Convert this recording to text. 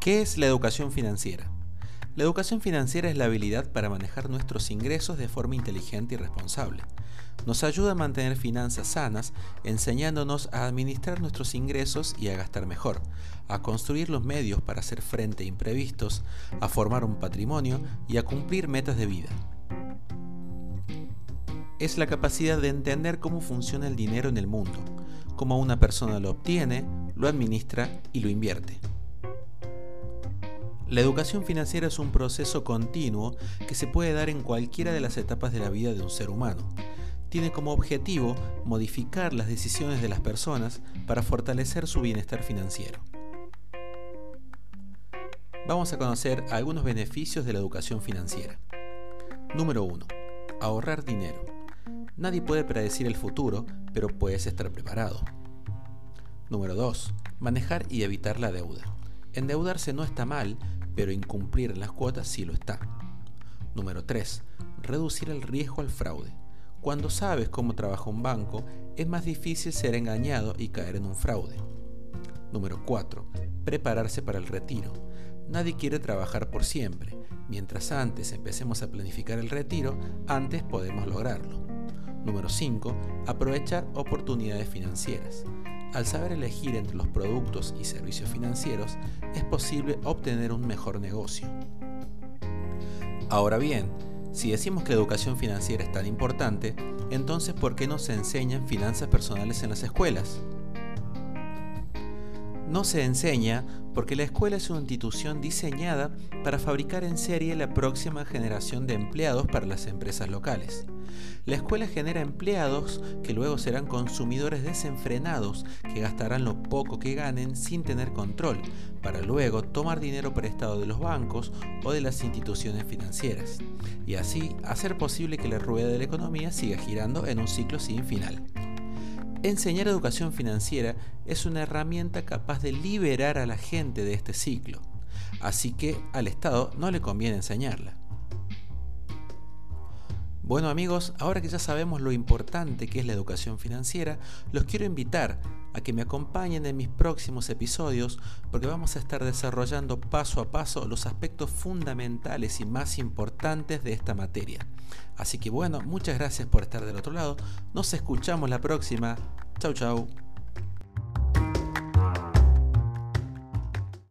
¿Qué es la educación financiera? La educación financiera es la habilidad para manejar nuestros ingresos de forma inteligente y responsable. Nos ayuda a mantener finanzas sanas, enseñándonos a administrar nuestros ingresos y a gastar mejor, a construir los medios para hacer frente a imprevistos, a formar un patrimonio y a cumplir metas de vida. Es la capacidad de entender cómo funciona el dinero en el mundo, cómo una persona lo obtiene, lo administra y lo invierte. La educación financiera es un proceso continuo que se puede dar en cualquiera de las etapas de la vida de un ser humano. Tiene como objetivo modificar las decisiones de las personas para fortalecer su bienestar financiero. Vamos a conocer algunos beneficios de la educación financiera. Número 1. Ahorrar dinero. Nadie puede predecir el futuro, pero puedes estar preparado. Número 2. Manejar y evitar la deuda. Endeudarse no está mal, pero incumplir las cuotas sí lo está. Número 3. Reducir el riesgo al fraude. Cuando sabes cómo trabaja un banco, es más difícil ser engañado y caer en un fraude. Número 4. Prepararse para el retiro. Nadie quiere trabajar por siempre. Mientras antes empecemos a planificar el retiro, antes podemos lograrlo. Número 5. Aprovechar oportunidades financieras. Al saber elegir entre los productos y servicios financieros, es posible obtener un mejor negocio. Ahora bien, si decimos que la educación financiera es tan importante, entonces ¿por qué no se enseñan finanzas personales en las escuelas? No se enseña porque la escuela es una institución diseñada para fabricar en serie la próxima generación de empleados para las empresas locales. La escuela genera empleados que luego serán consumidores desenfrenados que gastarán lo poco que ganen sin tener control, para luego tomar dinero prestado de los bancos o de las instituciones financieras, y así hacer posible que la rueda de la economía siga girando en un ciclo sin final. Enseñar educación financiera es una herramienta capaz de liberar a la gente de este ciclo, así que al Estado no le conviene enseñarla. Bueno amigos, ahora que ya sabemos lo importante que es la educación financiera, los quiero invitar a que me acompañen en mis próximos episodios porque vamos a estar desarrollando paso a paso los aspectos fundamentales y más importantes de esta materia. Así que bueno, muchas gracias por estar del otro lado. Nos escuchamos la próxima. Chau chau.